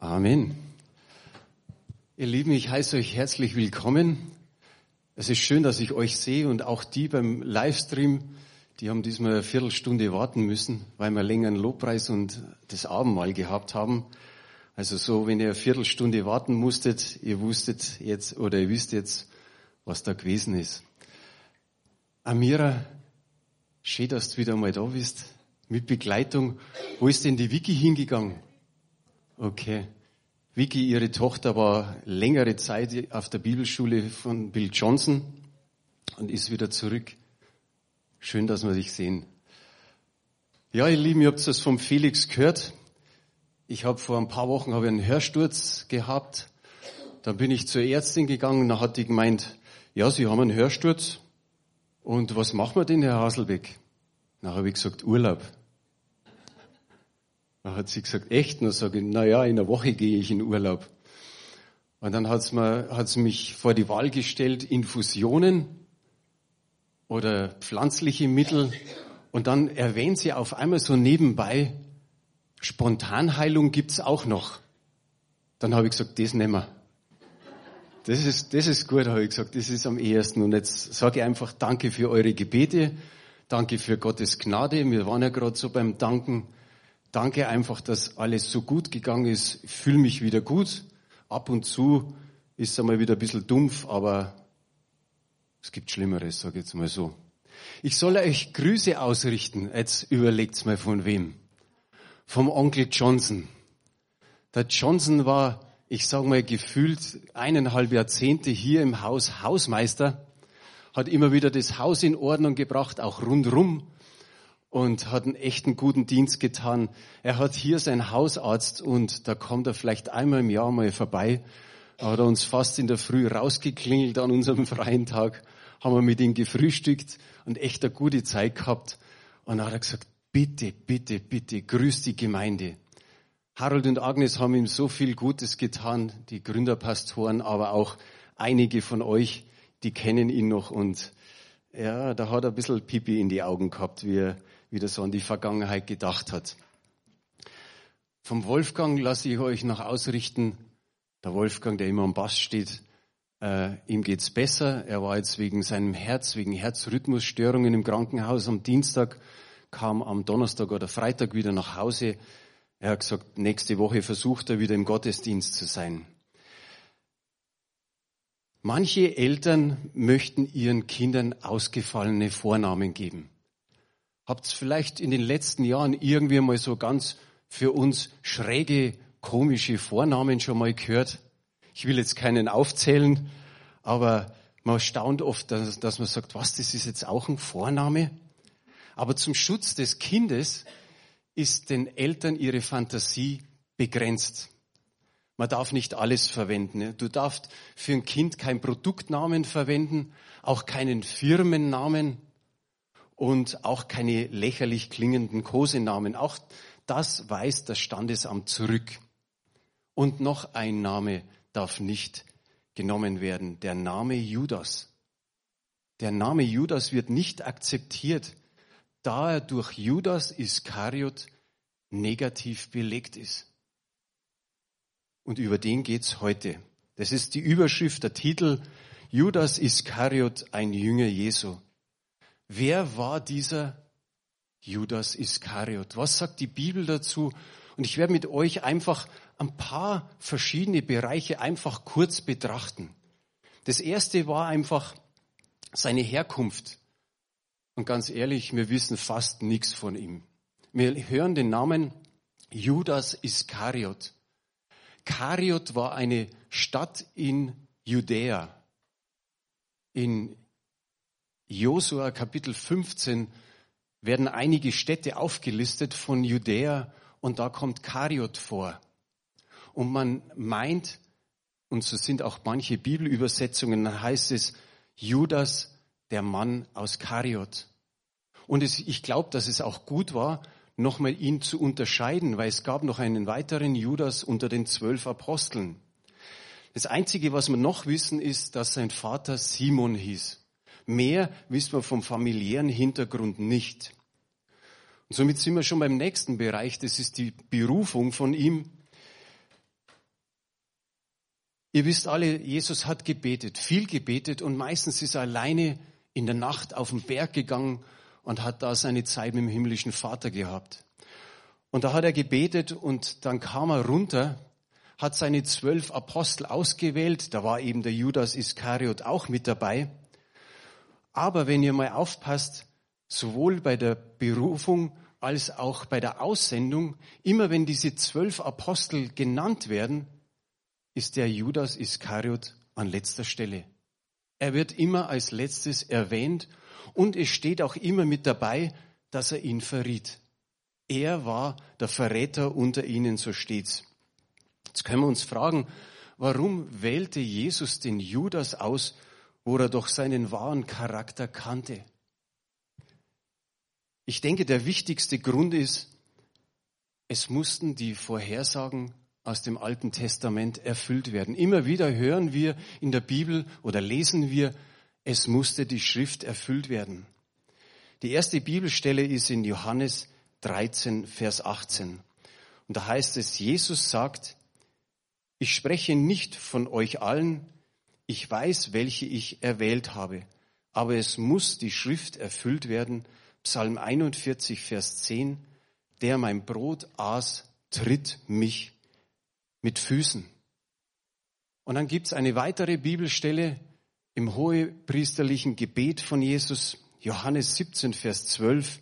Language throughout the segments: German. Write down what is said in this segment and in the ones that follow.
Amen. Ihr Lieben, ich heiße euch herzlich willkommen. Es ist schön, dass ich euch sehe und auch die beim Livestream, die haben diesmal eine Viertelstunde warten müssen, weil wir länger einen Lobpreis und das Abendmahl gehabt haben. Also so, wenn ihr eine Viertelstunde warten musstet, ihr wusstet jetzt oder ihr wisst jetzt, was da gewesen ist. Amira, schön, dass du wieder mal da bist, mit Begleitung. Wo ist denn die Vicky hingegangen? Okay. Vicky, ihre Tochter, war längere Zeit auf der Bibelschule von Bill Johnson und ist wieder zurück. Schön, dass wir dich sehen. Ja, ihr Lieben, ihr habt das vom Felix gehört. Ich habe vor ein paar Wochen habe einen Hörsturz gehabt. Dann bin ich zur Ärztin gegangen und dann hat die gemeint, ja, Sie haben einen Hörsturz. Und was machen wir denn, Herr Haselbeck? Dann habe ich gesagt, Urlaub. Dann hat sie gesagt, echt? Und dann sage ich, na ja, in einer Woche gehe ich in Urlaub. Und dann hat sie mich vor die Wahl gestellt, Infusionen oder pflanzliche Mittel. Und dann erwähnt sie auf einmal so nebenbei, Spontanheilung gibt's auch noch. Dann habe ich gesagt, das nehmen wir. Das ist, das ist gut, habe ich gesagt, das ist am ehesten. Und jetzt sage ich einfach Danke für eure Gebete, danke für Gottes Gnade. Wir waren ja gerade so beim Danken. Danke einfach, dass alles so gut gegangen ist. Ich fühle mich wieder gut. Ab und zu ist es einmal wieder ein bisschen dumpf, aber es gibt Schlimmeres, sage ich jetzt mal so. Ich soll euch Grüße ausrichten. Jetzt überlegt's mal von wem. Vom Onkel Johnson. Der Johnson war, ich sage mal, gefühlt eineinhalb Jahrzehnte hier im Haus Hausmeister, hat immer wieder das Haus in Ordnung gebracht, auch rundrum und hat einen echten guten Dienst getan. Er hat hier seinen Hausarzt und da kommt er vielleicht einmal im Jahr mal vorbei. Er hat uns fast in der Früh rausgeklingelt an unserem freien Tag, haben wir mit ihm gefrühstückt und echt eine gute Zeit gehabt. Und dann hat er gesagt, bitte, bitte, bitte, grüß die Gemeinde. Harold und Agnes haben ihm so viel Gutes getan, die Gründerpastoren, aber auch einige von euch, die kennen ihn noch und ja, da hat er ein bisschen Pipi in die Augen gehabt, wie er wieder so an die Vergangenheit gedacht hat. Vom Wolfgang lasse ich euch noch ausrichten. Der Wolfgang, der immer am Bass steht, äh, ihm geht's besser. Er war jetzt wegen seinem Herz, wegen Herzrhythmusstörungen im Krankenhaus am Dienstag, kam am Donnerstag oder Freitag wieder nach Hause. Er hat gesagt, nächste Woche versucht er wieder im Gottesdienst zu sein. Manche Eltern möchten ihren Kindern ausgefallene Vornamen geben. Habt vielleicht in den letzten Jahren irgendwie mal so ganz für uns schräge, komische Vornamen schon mal gehört? Ich will jetzt keinen aufzählen, aber man staunt oft, dass, dass man sagt, was, das ist jetzt auch ein Vorname? Aber zum Schutz des Kindes ist den Eltern ihre Fantasie begrenzt. Man darf nicht alles verwenden. Du darfst für ein Kind keinen Produktnamen verwenden, auch keinen Firmennamen und auch keine lächerlich klingenden Kosenamen. Auch das weist das Standesamt zurück. Und noch ein Name darf nicht genommen werden, der Name Judas. Der Name Judas wird nicht akzeptiert, da er durch Judas Iskariot negativ belegt ist. Und über den geht's heute. Das ist die Überschrift, der Titel Judas Iskariot, ein Jünger Jesu. Wer war dieser Judas Iskariot? Was sagt die Bibel dazu? Und ich werde mit euch einfach ein paar verschiedene Bereiche einfach kurz betrachten. Das erste war einfach seine Herkunft. Und ganz ehrlich, wir wissen fast nichts von ihm. Wir hören den Namen Judas Iskariot. Kariot war eine Stadt in Judäa, in Josua Kapitel 15 werden einige Städte aufgelistet von Judäa und da kommt Kariot vor. Und man meint, und so sind auch manche Bibelübersetzungen, dann heißt es Judas, der Mann aus Kariot. Und es, ich glaube, dass es auch gut war, nochmal ihn zu unterscheiden, weil es gab noch einen weiteren Judas unter den zwölf Aposteln. Das Einzige, was wir noch wissen, ist, dass sein Vater Simon hieß. Mehr wissen wir vom familiären Hintergrund nicht. Und somit sind wir schon beim nächsten Bereich, das ist die Berufung von ihm. Ihr wisst alle, Jesus hat gebetet, viel gebetet und meistens ist er alleine in der Nacht auf den Berg gegangen und hat da seine Zeit mit dem himmlischen Vater gehabt. Und da hat er gebetet und dann kam er runter, hat seine zwölf Apostel ausgewählt, da war eben der Judas Iskariot auch mit dabei. Aber wenn ihr mal aufpasst, sowohl bei der Berufung als auch bei der Aussendung, immer wenn diese zwölf Apostel genannt werden, ist der Judas Iskariot an letzter Stelle. Er wird immer als letztes erwähnt und es steht auch immer mit dabei, dass er ihn verriet. Er war der Verräter unter ihnen, so steht's. Jetzt können wir uns fragen, warum wählte Jesus den Judas aus, wo er doch seinen wahren Charakter kannte? Ich denke, der wichtigste Grund ist, es mussten die Vorhersagen aus dem Alten Testament erfüllt werden. Immer wieder hören wir in der Bibel oder lesen wir, es musste die Schrift erfüllt werden. Die erste Bibelstelle ist in Johannes 13, Vers 18. Und da heißt es, Jesus sagt, ich spreche nicht von euch allen, ich weiß, welche ich erwählt habe, aber es muss die Schrift erfüllt werden, Psalm 41, Vers 10, der mein Brot aß, tritt mich mit Füßen. Und dann gibt's eine weitere Bibelstelle im hohepriesterlichen Gebet von Jesus, Johannes 17, Vers 12.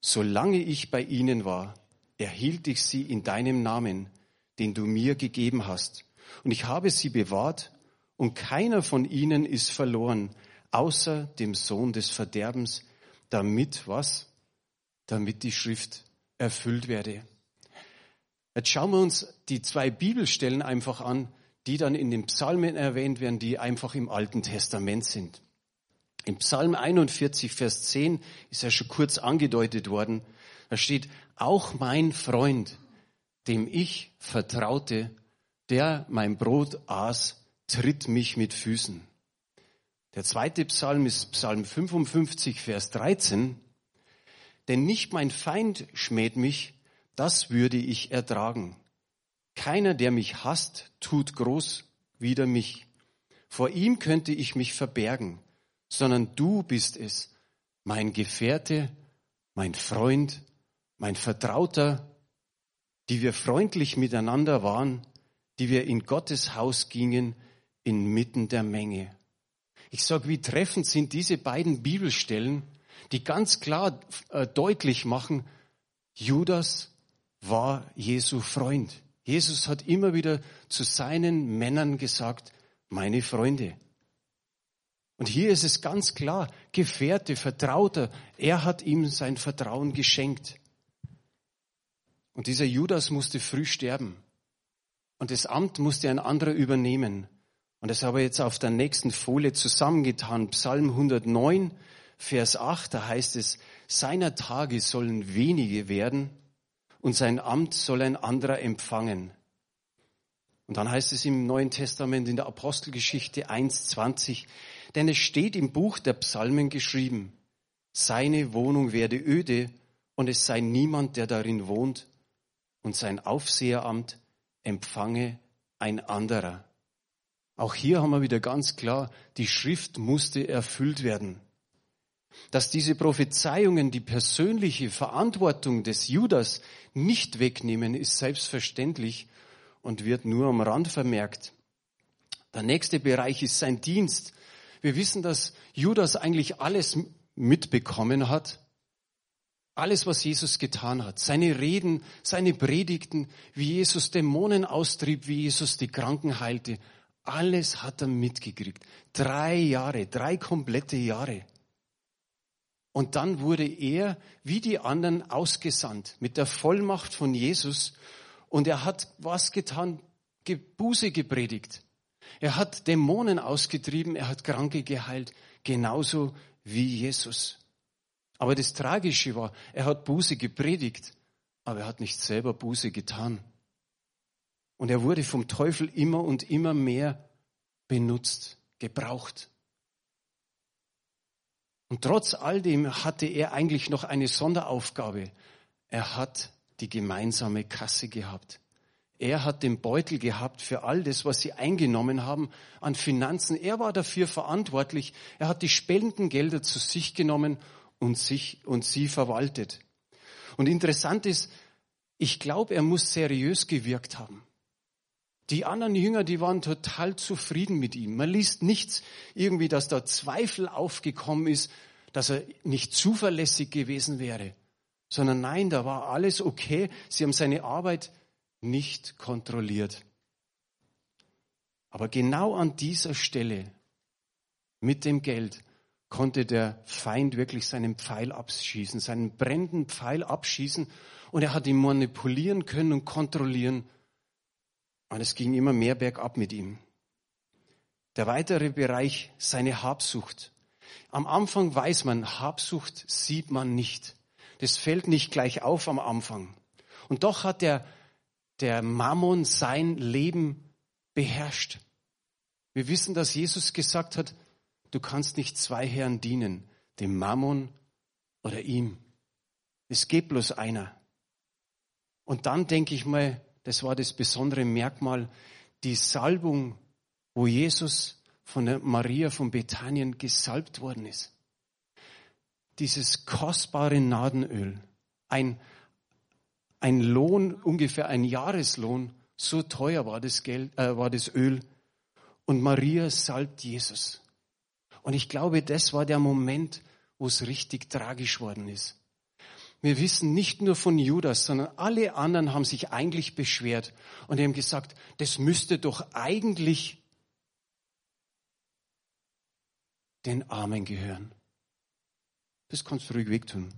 Solange ich bei ihnen war, erhielt ich sie in deinem Namen, den du mir gegeben hast. Und ich habe sie bewahrt, und keiner von ihnen ist verloren, außer dem Sohn des Verderbens, damit was? Damit die Schrift erfüllt werde. Jetzt schauen wir uns die zwei Bibelstellen einfach an, die dann in den Psalmen erwähnt werden, die einfach im Alten Testament sind. Im Psalm 41, Vers 10 ist ja schon kurz angedeutet worden. Da steht, auch mein Freund, dem ich vertraute, der mein Brot aß, tritt mich mit Füßen. Der zweite Psalm ist Psalm 55, Vers 13. Denn nicht mein Feind schmäht mich, das würde ich ertragen. Keiner, der mich hasst, tut groß wider mich. Vor ihm könnte ich mich verbergen, sondern du bist es, mein Gefährte, mein Freund, mein Vertrauter, die wir freundlich miteinander waren, die wir in Gottes Haus gingen, inmitten der Menge. Ich sage, wie treffend sind diese beiden Bibelstellen, die ganz klar äh, deutlich machen, Judas war Jesu Freund. Jesus hat immer wieder zu seinen Männern gesagt, meine Freunde. Und hier ist es ganz klar, Gefährte, Vertrauter, er hat ihm sein Vertrauen geschenkt. Und dieser Judas musste früh sterben. Und das Amt musste ein anderer übernehmen. Und das habe ich jetzt auf der nächsten Folie zusammengetan. Psalm 109, Vers 8, da heißt es, seiner Tage sollen wenige werden und sein Amt soll ein anderer empfangen. Und dann heißt es im Neuen Testament in der Apostelgeschichte 1.20, denn es steht im Buch der Psalmen geschrieben, seine Wohnung werde öde und es sei niemand, der darin wohnt und sein Aufseheramt empfange ein anderer. Auch hier haben wir wieder ganz klar, die Schrift musste erfüllt werden. Dass diese Prophezeiungen die persönliche Verantwortung des Judas nicht wegnehmen, ist selbstverständlich und wird nur am Rand vermerkt. Der nächste Bereich ist sein Dienst. Wir wissen, dass Judas eigentlich alles mitbekommen hat, alles, was Jesus getan hat, seine Reden, seine Predigten, wie Jesus Dämonen austrieb, wie Jesus die Kranken heilte, alles hat er mitgekriegt. Drei Jahre, drei komplette Jahre. Und dann wurde er, wie die anderen, ausgesandt mit der Vollmacht von Jesus. Und er hat was getan? Buße gepredigt. Er hat Dämonen ausgetrieben, er hat Kranke geheilt, genauso wie Jesus. Aber das Tragische war, er hat Buße gepredigt, aber er hat nicht selber Buße getan. Und er wurde vom Teufel immer und immer mehr benutzt, gebraucht. Und trotz all dem hatte er eigentlich noch eine Sonderaufgabe. Er hat die gemeinsame Kasse gehabt. Er hat den Beutel gehabt für all das, was sie eingenommen haben an Finanzen. Er war dafür verantwortlich. Er hat die Spendengelder zu sich genommen und sich und sie verwaltet. Und interessant ist, ich glaube, er muss seriös gewirkt haben. Die anderen Jünger, die waren total zufrieden mit ihm. Man liest nichts irgendwie, dass da Zweifel aufgekommen ist, dass er nicht zuverlässig gewesen wäre, sondern nein, da war alles okay. Sie haben seine Arbeit nicht kontrolliert. Aber genau an dieser Stelle mit dem Geld konnte der Feind wirklich seinen Pfeil abschießen, seinen brennenden Pfeil abschießen und er hat ihn manipulieren können und kontrollieren. Und es ging immer mehr bergab mit ihm. Der weitere Bereich, seine Habsucht. Am Anfang weiß man, Habsucht sieht man nicht. Das fällt nicht gleich auf am Anfang. Und doch hat der, der Mammon sein Leben beherrscht. Wir wissen, dass Jesus gesagt hat, du kannst nicht zwei Herren dienen, dem Mammon oder ihm. Es geht bloß einer. Und dann denke ich mal, das war das besondere Merkmal, die Salbung, wo Jesus von der Maria von Bethanien gesalbt worden ist. Dieses kostbare Nadenöl, ein, ein Lohn, ungefähr ein Jahreslohn, so teuer war das, Geld, äh, war das Öl. Und Maria salbt Jesus. Und ich glaube, das war der Moment, wo es richtig tragisch worden ist. Wir wissen nicht nur von Judas, sondern alle anderen haben sich eigentlich beschwert und haben gesagt, das müsste doch eigentlich den Armen gehören. Das kannst du ruhig wegtun.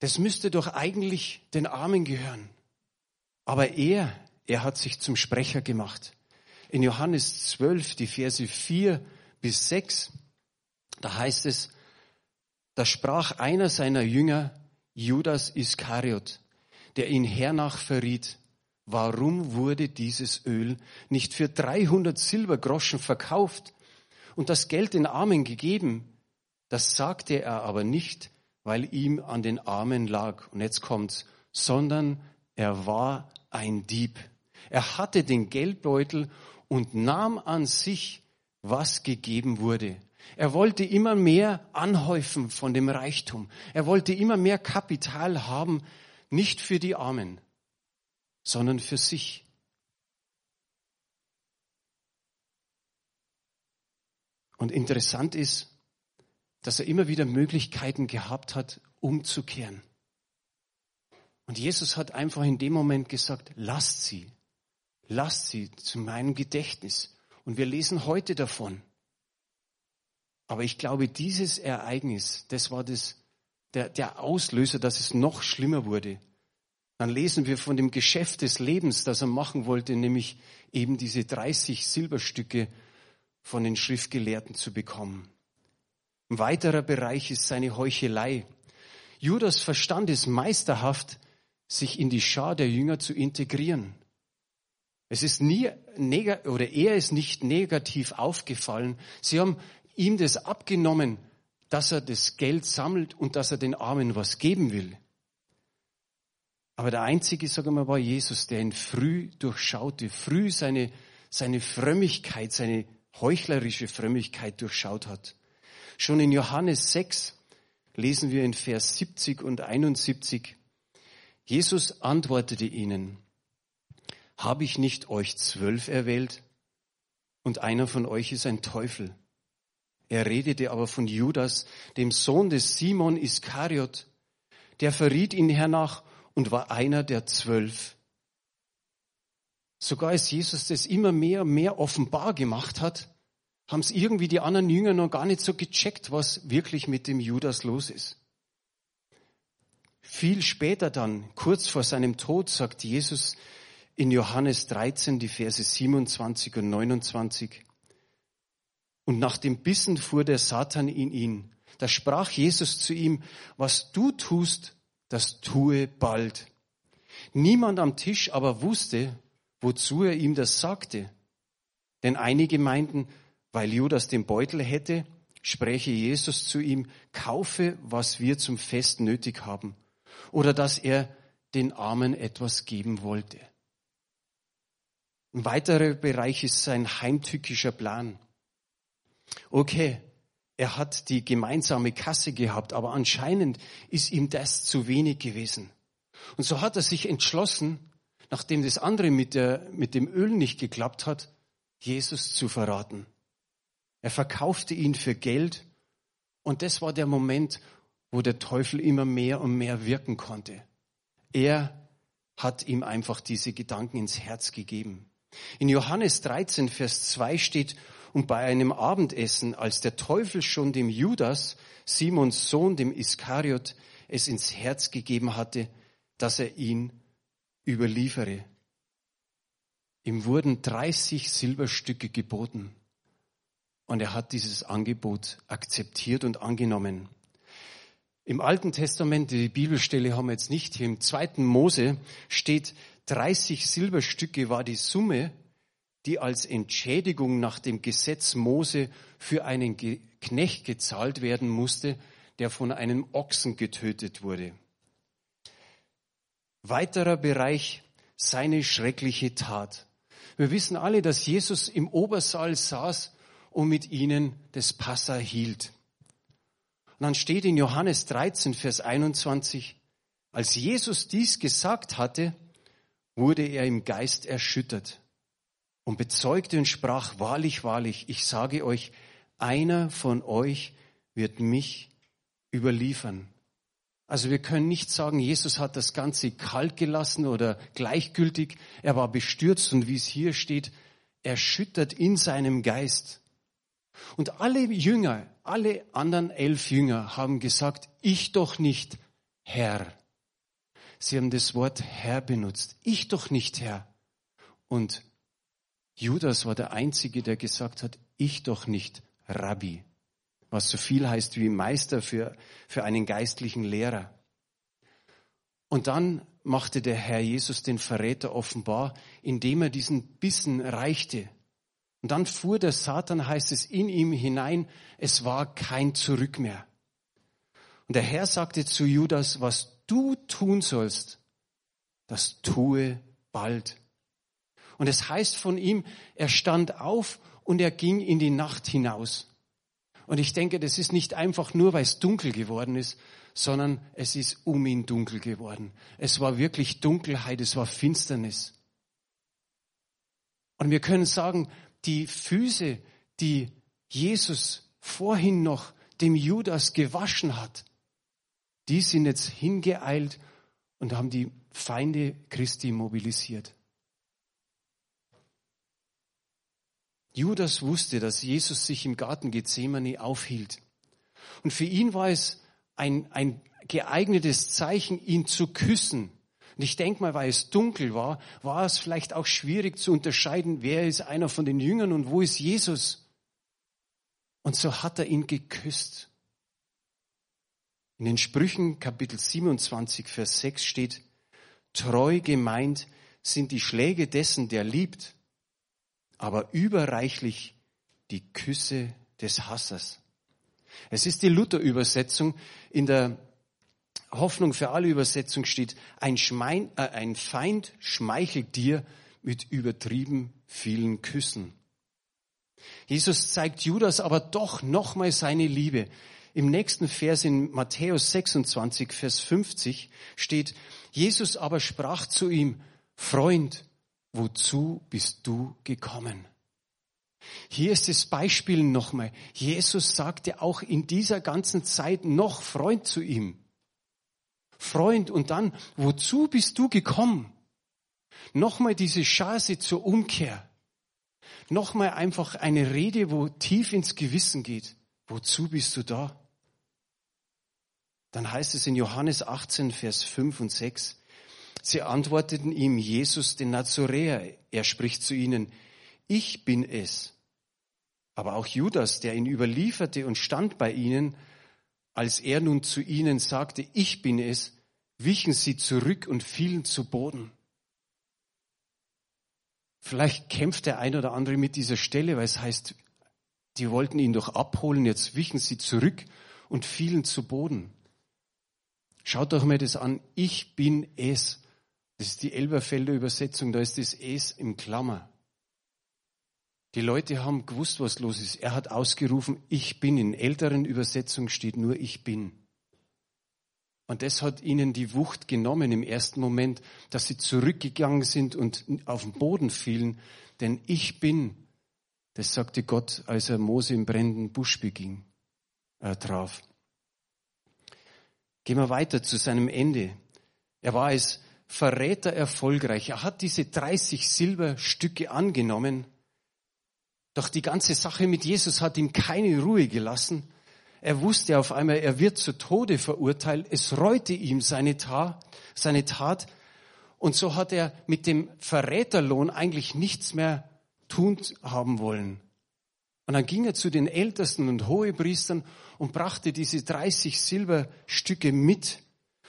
Das müsste doch eigentlich den Armen gehören. Aber er, er hat sich zum Sprecher gemacht. In Johannes 12, die Verse 4 bis 6, da heißt es, da sprach einer seiner Jünger, Judas Iskariot, der ihn hernach verriet, warum wurde dieses Öl nicht für 300 Silbergroschen verkauft und das Geld den Armen gegeben? Das sagte er aber nicht, weil ihm an den Armen lag. Und jetzt kommt's, sondern er war ein Dieb. Er hatte den Geldbeutel und nahm an sich was gegeben wurde. Er wollte immer mehr anhäufen von dem Reichtum. Er wollte immer mehr Kapital haben, nicht für die Armen, sondern für sich. Und interessant ist, dass er immer wieder Möglichkeiten gehabt hat, umzukehren. Und Jesus hat einfach in dem Moment gesagt, lasst sie, lasst sie zu meinem Gedächtnis. Und wir lesen heute davon. Aber ich glaube, dieses Ereignis, das war das, der, der Auslöser, dass es noch schlimmer wurde. Dann lesen wir von dem Geschäft des Lebens, das er machen wollte, nämlich eben diese 30 Silberstücke von den Schriftgelehrten zu bekommen. Ein weiterer Bereich ist seine Heuchelei. Judas verstand es meisterhaft, sich in die Schar der Jünger zu integrieren. Es ist nie oder er ist nicht negativ aufgefallen. Sie haben ihm das abgenommen, dass er das Geld sammelt und dass er den Armen was geben will. Aber der einzige, sagen wir mal, war Jesus, der ihn früh durchschaute, früh seine, seine Frömmigkeit, seine heuchlerische Frömmigkeit durchschaut hat. Schon in Johannes 6 lesen wir in Vers 70 und 71, Jesus antwortete ihnen, habe ich nicht euch zwölf erwählt und einer von euch ist ein Teufel? Er redete aber von Judas, dem Sohn des Simon Iskariot, der verriet ihn hernach und war einer der zwölf. Sogar als Jesus das immer mehr und mehr offenbar gemacht hat, haben es irgendwie die anderen Jünger noch gar nicht so gecheckt, was wirklich mit dem Judas los ist. Viel später dann, kurz vor seinem Tod, sagt Jesus in Johannes 13, die Verse 27 und 29, und nach dem Bissen fuhr der Satan in ihn. Da sprach Jesus zu ihm, was du tust, das tue bald. Niemand am Tisch aber wusste, wozu er ihm das sagte. Denn einige meinten, weil Judas den Beutel hätte, spräche Jesus zu ihm, kaufe, was wir zum Fest nötig haben. Oder dass er den Armen etwas geben wollte. Ein weiterer Bereich ist sein heimtückischer Plan. Okay, er hat die gemeinsame Kasse gehabt, aber anscheinend ist ihm das zu wenig gewesen. Und so hat er sich entschlossen, nachdem das andere mit, der, mit dem Öl nicht geklappt hat, Jesus zu verraten. Er verkaufte ihn für Geld und das war der Moment, wo der Teufel immer mehr und mehr wirken konnte. Er hat ihm einfach diese Gedanken ins Herz gegeben. In Johannes 13, Vers 2 steht, und bei einem Abendessen, als der Teufel schon dem Judas, Simons Sohn, dem Iskariot, es ins Herz gegeben hatte, dass er ihn überliefere. Ihm wurden 30 Silberstücke geboten. Und er hat dieses Angebot akzeptiert und angenommen. Im Alten Testament, die Bibelstelle haben wir jetzt nicht, hier im zweiten Mose steht, 30 Silberstücke war die Summe, die als Entschädigung nach dem Gesetz Mose für einen Knecht gezahlt werden musste, der von einem Ochsen getötet wurde. Weiterer Bereich, seine schreckliche Tat. Wir wissen alle, dass Jesus im Obersaal saß und mit ihnen das Passa hielt. Und dann steht in Johannes 13, Vers 21, als Jesus dies gesagt hatte, wurde er im Geist erschüttert und bezeugte und sprach, wahrlich, wahrlich, ich sage euch, einer von euch wird mich überliefern. Also wir können nicht sagen, Jesus hat das Ganze kalt gelassen oder gleichgültig. Er war bestürzt und wie es hier steht, erschüttert in seinem Geist. Und alle Jünger, alle anderen elf Jünger haben gesagt, ich doch nicht, Herr. Sie haben das Wort Herr benutzt. Ich doch nicht, Herr. Und Judas war der Einzige, der gesagt hat, ich doch nicht Rabbi, was so viel heißt wie Meister für, für einen geistlichen Lehrer. Und dann machte der Herr Jesus den Verräter offenbar, indem er diesen Bissen reichte. Und dann fuhr der Satan, heißt es, in ihm hinein, es war kein Zurück mehr. Und der Herr sagte zu Judas, was du tun sollst, das tue bald. Und es heißt von ihm, er stand auf und er ging in die Nacht hinaus. Und ich denke, das ist nicht einfach nur, weil es dunkel geworden ist, sondern es ist um ihn dunkel geworden. Es war wirklich Dunkelheit, es war Finsternis. Und wir können sagen, die Füße, die Jesus vorhin noch dem Judas gewaschen hat, die sind jetzt hingeeilt und haben die Feinde Christi mobilisiert. Judas wusste, dass Jesus sich im Garten Gethsemane aufhielt. Und für ihn war es ein, ein geeignetes Zeichen, ihn zu küssen. Und ich denke mal, weil es dunkel war, war es vielleicht auch schwierig zu unterscheiden, wer ist einer von den Jüngern und wo ist Jesus. Und so hat er ihn geküsst. In den Sprüchen Kapitel 27, Vers 6 steht, treu gemeint sind die Schläge dessen, der liebt, aber überreichlich die Küsse des Hassers. Es ist die Luther-Übersetzung. In der Hoffnung für alle Übersetzung steht, ein, Schmein, äh, ein Feind schmeichelt dir mit übertrieben vielen Küssen. Jesus zeigt Judas aber doch nochmal seine Liebe. Im nächsten Vers in Matthäus 26, Vers 50 steht, Jesus aber sprach zu ihm, Freund, wozu bist du gekommen? Hier ist das Beispiel nochmal. Jesus sagte auch in dieser ganzen Zeit noch Freund zu ihm. Freund und dann, wozu bist du gekommen? Nochmal diese Chance zur Umkehr. Nochmal einfach eine Rede, wo tief ins Gewissen geht. Wozu bist du da? Dann heißt es in Johannes 18, Vers 5 und 6, Sie antworteten ihm, Jesus den Nazoräer. Er spricht zu ihnen, ich bin es. Aber auch Judas, der ihn überlieferte und stand bei ihnen, als er nun zu ihnen sagte, ich bin es, wichen sie zurück und fielen zu Boden. Vielleicht kämpft der ein oder andere mit dieser Stelle, weil es heißt, die wollten ihn doch abholen, jetzt wichen sie zurück und fielen zu Boden. Schaut doch mir das an, ich bin es. Das ist die Elberfelder Übersetzung, da ist das Es im Klammer. Die Leute haben gewusst, was los ist. Er hat ausgerufen, ich bin. In älteren Übersetzungen steht nur, ich bin. Und das hat ihnen die Wucht genommen im ersten Moment, dass sie zurückgegangen sind und auf den Boden fielen. Denn ich bin, das sagte Gott, als er Mose im brennenden Busch beging, äh, traf. Gehen wir weiter zu seinem Ende. Er war Verräter erfolgreich. Er hat diese 30 Silberstücke angenommen. Doch die ganze Sache mit Jesus hat ihm keine Ruhe gelassen. Er wusste auf einmal, er wird zu Tode verurteilt. Es reute ihm seine Tat, seine Tat. Und so hat er mit dem Verräterlohn eigentlich nichts mehr tun haben wollen. Und dann ging er zu den Ältesten und Hohepriestern und brachte diese 30 Silberstücke mit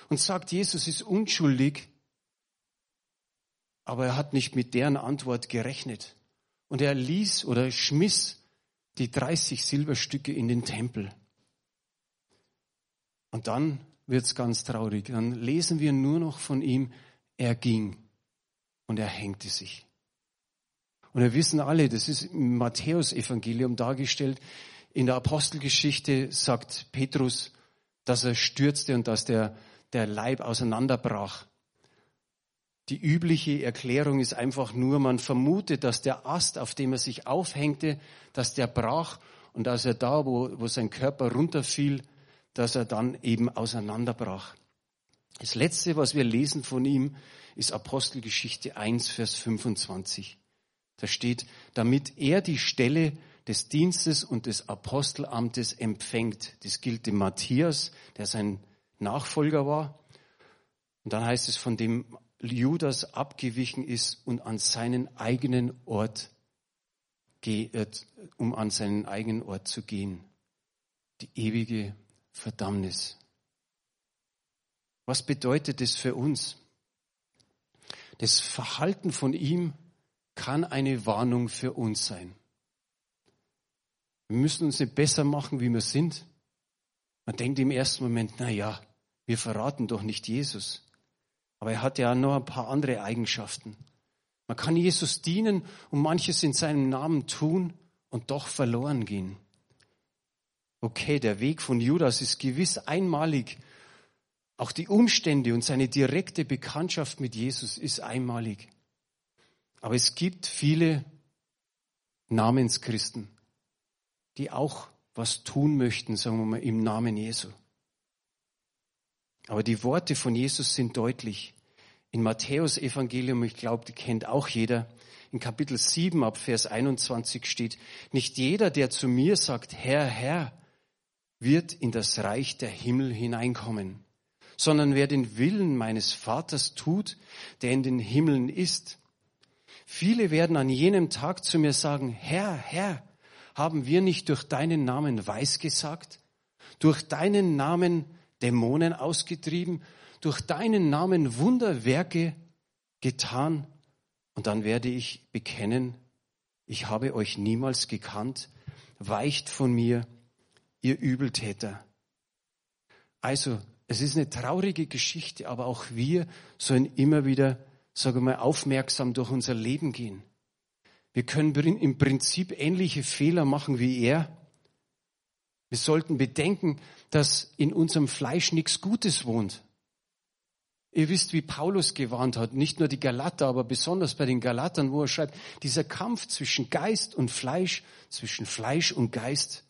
und sagt, Jesus ist unschuldig, aber er hat nicht mit deren Antwort gerechnet. Und er ließ oder schmiss die 30 Silberstücke in den Tempel. Und dann wird's ganz traurig. Dann lesen wir nur noch von ihm, er ging und er hängte sich. Und wir wissen alle, das ist im Matthäus-Evangelium dargestellt. In der Apostelgeschichte sagt Petrus, dass er stürzte und dass der, der Leib auseinanderbrach. Die übliche Erklärung ist einfach nur, man vermutet, dass der Ast, auf dem er sich aufhängte, dass der brach und dass er da, wo, wo sein Körper runterfiel, dass er dann eben auseinanderbrach. Das letzte, was wir lesen von ihm, ist Apostelgeschichte 1, Vers 25. Da steht, damit er die Stelle des Dienstes und des Apostelamtes empfängt. Das gilt dem Matthias, der sein Nachfolger war. Und dann heißt es, von dem Judas abgewichen ist und an seinen eigenen Ort geht, um an seinen eigenen Ort zu gehen. Die ewige Verdammnis. Was bedeutet das für uns? Das Verhalten von ihm kann eine Warnung für uns sein. Wir müssen uns nicht besser machen, wie wir sind. Man denkt im ersten Moment, na ja, wir verraten doch nicht Jesus. Aber er hat ja noch ein paar andere Eigenschaften. Man kann Jesus dienen und manches in seinem Namen tun und doch verloren gehen. Okay, der Weg von Judas ist gewiss einmalig. Auch die Umstände und seine direkte Bekanntschaft mit Jesus ist einmalig. Aber es gibt viele Namenschristen, die auch was tun möchten, sagen wir mal, im Namen Jesu. Aber die Worte von Jesus sind deutlich. In Matthäus Evangelium, ich glaube, die kennt auch jeder, in Kapitel 7 ab Vers 21 steht, nicht jeder, der zu mir sagt, Herr, Herr, wird in das Reich der Himmel hineinkommen, sondern wer den Willen meines Vaters tut, der in den Himmeln ist. Viele werden an jenem Tag zu mir sagen, Herr, Herr, haben wir nicht durch deinen Namen weisgesagt, durch deinen Namen Dämonen ausgetrieben, durch deinen Namen Wunderwerke getan? Und dann werde ich bekennen, ich habe euch niemals gekannt, weicht von mir, ihr Übeltäter. Also, es ist eine traurige Geschichte, aber auch wir sollen immer wieder sage mal, aufmerksam durch unser Leben gehen. Wir können im Prinzip ähnliche Fehler machen wie er. Wir sollten bedenken, dass in unserem Fleisch nichts Gutes wohnt. Ihr wisst, wie Paulus gewarnt hat, nicht nur die Galater, aber besonders bei den Galatern, wo er schreibt, dieser Kampf zwischen Geist und Fleisch, zwischen Fleisch und Geist.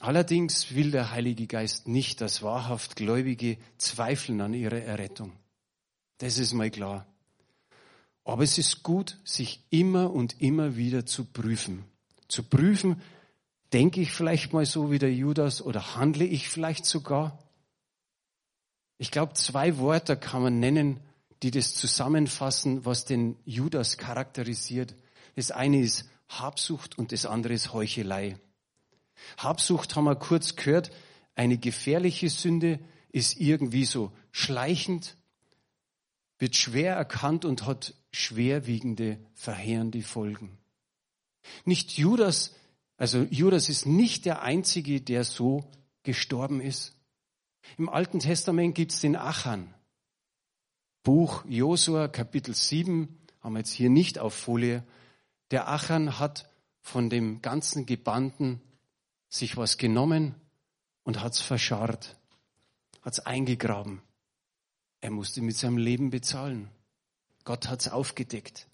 Allerdings will der Heilige Geist nicht, dass wahrhaft Gläubige zweifeln an ihrer Errettung. Das ist mal klar. Aber es ist gut, sich immer und immer wieder zu prüfen. Zu prüfen, denke ich vielleicht mal so wie der Judas oder handle ich vielleicht sogar? Ich glaube, zwei Worte kann man nennen, die das zusammenfassen, was den Judas charakterisiert. Das eine ist Habsucht und das andere ist Heuchelei. Habsucht haben wir kurz gehört, eine gefährliche Sünde ist irgendwie so schleichend, wird schwer erkannt und hat schwerwiegende, verheerende Folgen. Nicht Judas, also Judas ist nicht der Einzige, der so gestorben ist. Im Alten Testament gibt es den Achan. Buch Josua, Kapitel 7, haben wir jetzt hier nicht auf Folie. Der Achan hat von dem ganzen Gebanden sich was genommen und hat's verscharrt, hat's eingegraben. Er musste mit seinem Leben bezahlen. Gott hat's aufgedeckt.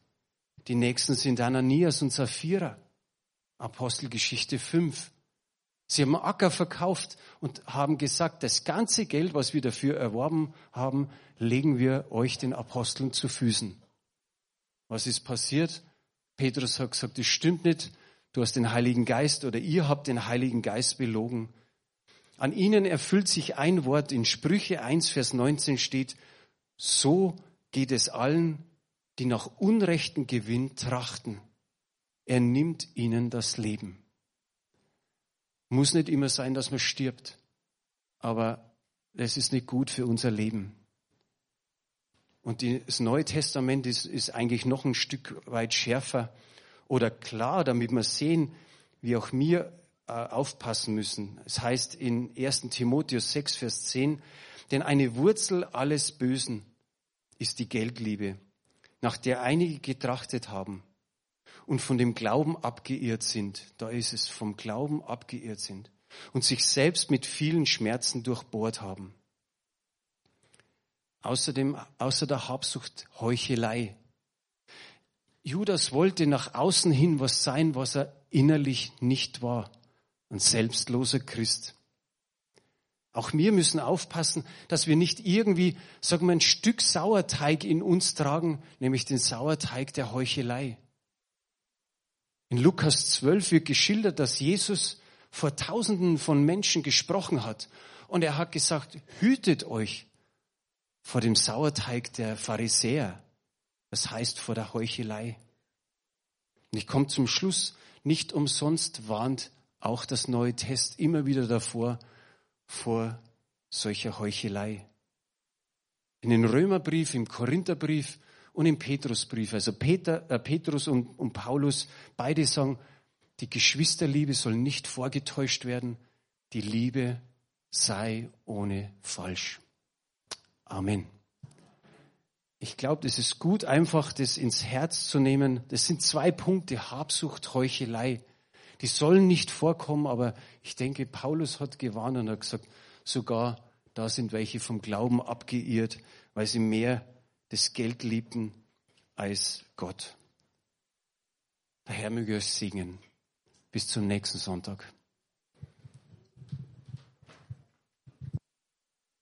Die nächsten sind Ananias und Sapphira. Apostelgeschichte 5. Sie haben Acker verkauft und haben gesagt, das ganze Geld, was wir dafür erworben haben, legen wir euch den Aposteln zu Füßen. Was ist passiert? Petrus hat gesagt, das stimmt nicht. Du hast den Heiligen Geist oder ihr habt den Heiligen Geist belogen. An ihnen erfüllt sich ein Wort. In Sprüche 1, Vers 19 steht, so geht es allen, die nach unrechten Gewinn trachten. Er nimmt ihnen das Leben. Muss nicht immer sein, dass man stirbt, aber es ist nicht gut für unser Leben. Und das Neue Testament ist, ist eigentlich noch ein Stück weit schärfer oder klar, damit wir sehen, wie auch wir äh, aufpassen müssen. Es heißt in 1. Timotheus 6, Vers 10, denn eine Wurzel alles Bösen ist die Geldliebe, nach der einige getrachtet haben und von dem Glauben abgeirrt sind. Da ist es, vom Glauben abgeirrt sind und sich selbst mit vielen Schmerzen durchbohrt haben. Außerdem, außer der Habsucht Heuchelei. Judas wollte nach außen hin was sein, was er innerlich nicht war. Ein selbstloser Christ. Auch wir müssen aufpassen, dass wir nicht irgendwie, sagen wir, ein Stück Sauerteig in uns tragen, nämlich den Sauerteig der Heuchelei. In Lukas 12 wird geschildert, dass Jesus vor Tausenden von Menschen gesprochen hat. Und er hat gesagt, hütet euch vor dem Sauerteig der Pharisäer. Das heißt vor der Heuchelei. Und ich komme zum Schluss. Nicht umsonst warnt auch das Neue Test immer wieder davor, vor solcher Heuchelei. In den Römerbrief, im Korintherbrief und im Petrusbrief, also Peter, äh, Petrus und, und Paulus, beide sagen, die Geschwisterliebe soll nicht vorgetäuscht werden, die Liebe sei ohne falsch. Amen. Ich glaube, es ist gut, einfach das ins Herz zu nehmen. Das sind zwei Punkte, Habsucht, Heuchelei. Die sollen nicht vorkommen, aber ich denke, Paulus hat gewarnt und hat gesagt, sogar da sind welche vom Glauben abgeirrt, weil sie mehr das Geld liebten als Gott. Der Herr möge euch segnen. Bis zum nächsten Sonntag.